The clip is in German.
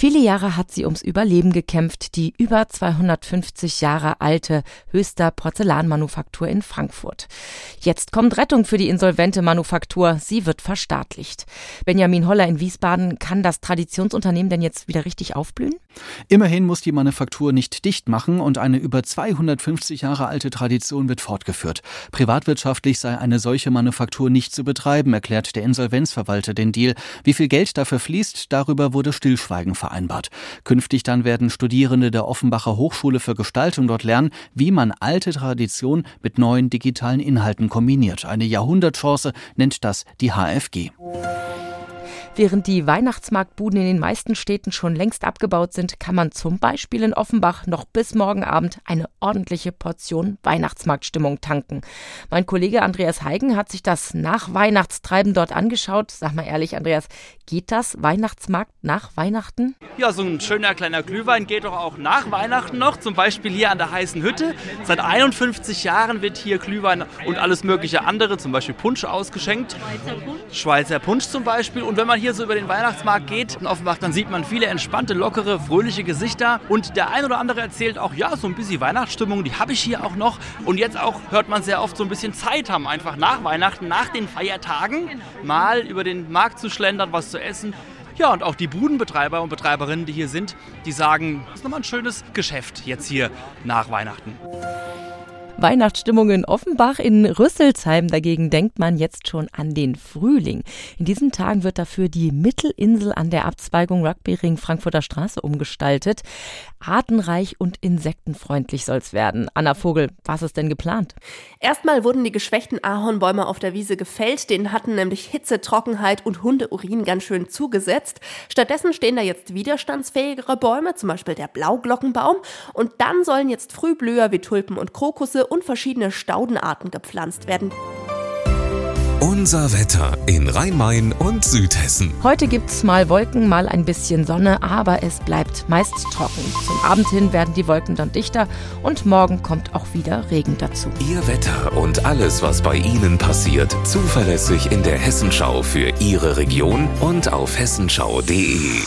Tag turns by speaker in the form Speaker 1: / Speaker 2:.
Speaker 1: Viele Jahre hat sie ums Überleben gekämpft, die über 250 Jahre alte Höchster Porzellanmanufaktur in Frankfurt. Jetzt kommt Rettung für die insolvente Manufaktur. Sie wird verstaatlicht. Benjamin Holler in Wiesbaden, kann das Traditionsunternehmen denn jetzt wieder richtig aufblühen?
Speaker 2: Immerhin muss die Manufaktur nicht dicht machen und eine über 250 Jahre alte Tradition wird fortgeführt. Privatwirtschaftlich sei eine solche Manufaktur nicht zu betreiben, erklärt der Insolvenzverwalter den Deal. Wie viel Geld dafür fließt, darüber wurde Stillschweigen vereinbart vereinbart. Künftig dann werden Studierende der Offenbacher Hochschule für Gestaltung dort lernen, wie man alte Tradition mit neuen digitalen Inhalten kombiniert. Eine Jahrhundertchance nennt das die HFG.
Speaker 1: Während die Weihnachtsmarktbuden in den meisten Städten schon längst abgebaut sind, kann man zum Beispiel in Offenbach noch bis morgen Abend eine ordentliche Portion Weihnachtsmarktstimmung tanken. Mein Kollege Andreas Heigen hat sich das Nach-Weihnachtstreiben dort angeschaut. Sag mal ehrlich, Andreas, geht das Weihnachtsmarkt nach Weihnachten?
Speaker 3: Ja, so ein schöner kleiner Glühwein geht doch auch nach Weihnachten noch. Zum Beispiel hier an der heißen Hütte. Seit 51 Jahren wird hier Glühwein und alles mögliche andere, zum Beispiel Punsch ausgeschenkt. Schweizer Punsch. Schweizer Punsch zum Beispiel. Und wenn man hier so über den Weihnachtsmarkt geht in Offenbach, dann sieht man viele entspannte, lockere, fröhliche Gesichter. Und der ein oder andere erzählt auch, ja, so ein bisschen Weihnachtsstimmung, die habe ich hier auch noch. Und jetzt auch hört man sehr oft so ein bisschen Zeit haben, einfach nach Weihnachten, nach den Feiertagen, mal über den Markt zu schlendern, was zu essen. Ja, und auch die Budenbetreiber und Betreiberinnen, die hier sind, die sagen, das ist nochmal ein schönes Geschäft jetzt hier nach Weihnachten.
Speaker 1: Weihnachtsstimmung in Offenbach. In Rüsselsheim dagegen denkt man jetzt schon an den Frühling. In diesen Tagen wird dafür die Mittelinsel an der Abzweigung Rugbyring Frankfurter Straße umgestaltet. Artenreich und insektenfreundlich soll es werden. Anna Vogel, was ist denn geplant?
Speaker 4: Erstmal wurden die geschwächten Ahornbäume auf der Wiese gefällt. Denen hatten nämlich Hitze, Trockenheit und Hundeurin ganz schön zugesetzt. Stattdessen stehen da jetzt widerstandsfähigere Bäume, zum Beispiel der Blauglockenbaum. Und dann sollen jetzt Frühblüher wie Tulpen und Krokusse und verschiedene Staudenarten gepflanzt werden.
Speaker 5: Unser Wetter in Rhein-Main und Südhessen.
Speaker 1: Heute gibt's mal Wolken, mal ein bisschen Sonne, aber es bleibt meist trocken. Zum Abend hin werden die Wolken dann dichter und morgen kommt auch wieder Regen dazu.
Speaker 5: Ihr Wetter und alles, was bei Ihnen passiert, zuverlässig in der Hessenschau für Ihre Region und auf hessenschau.de.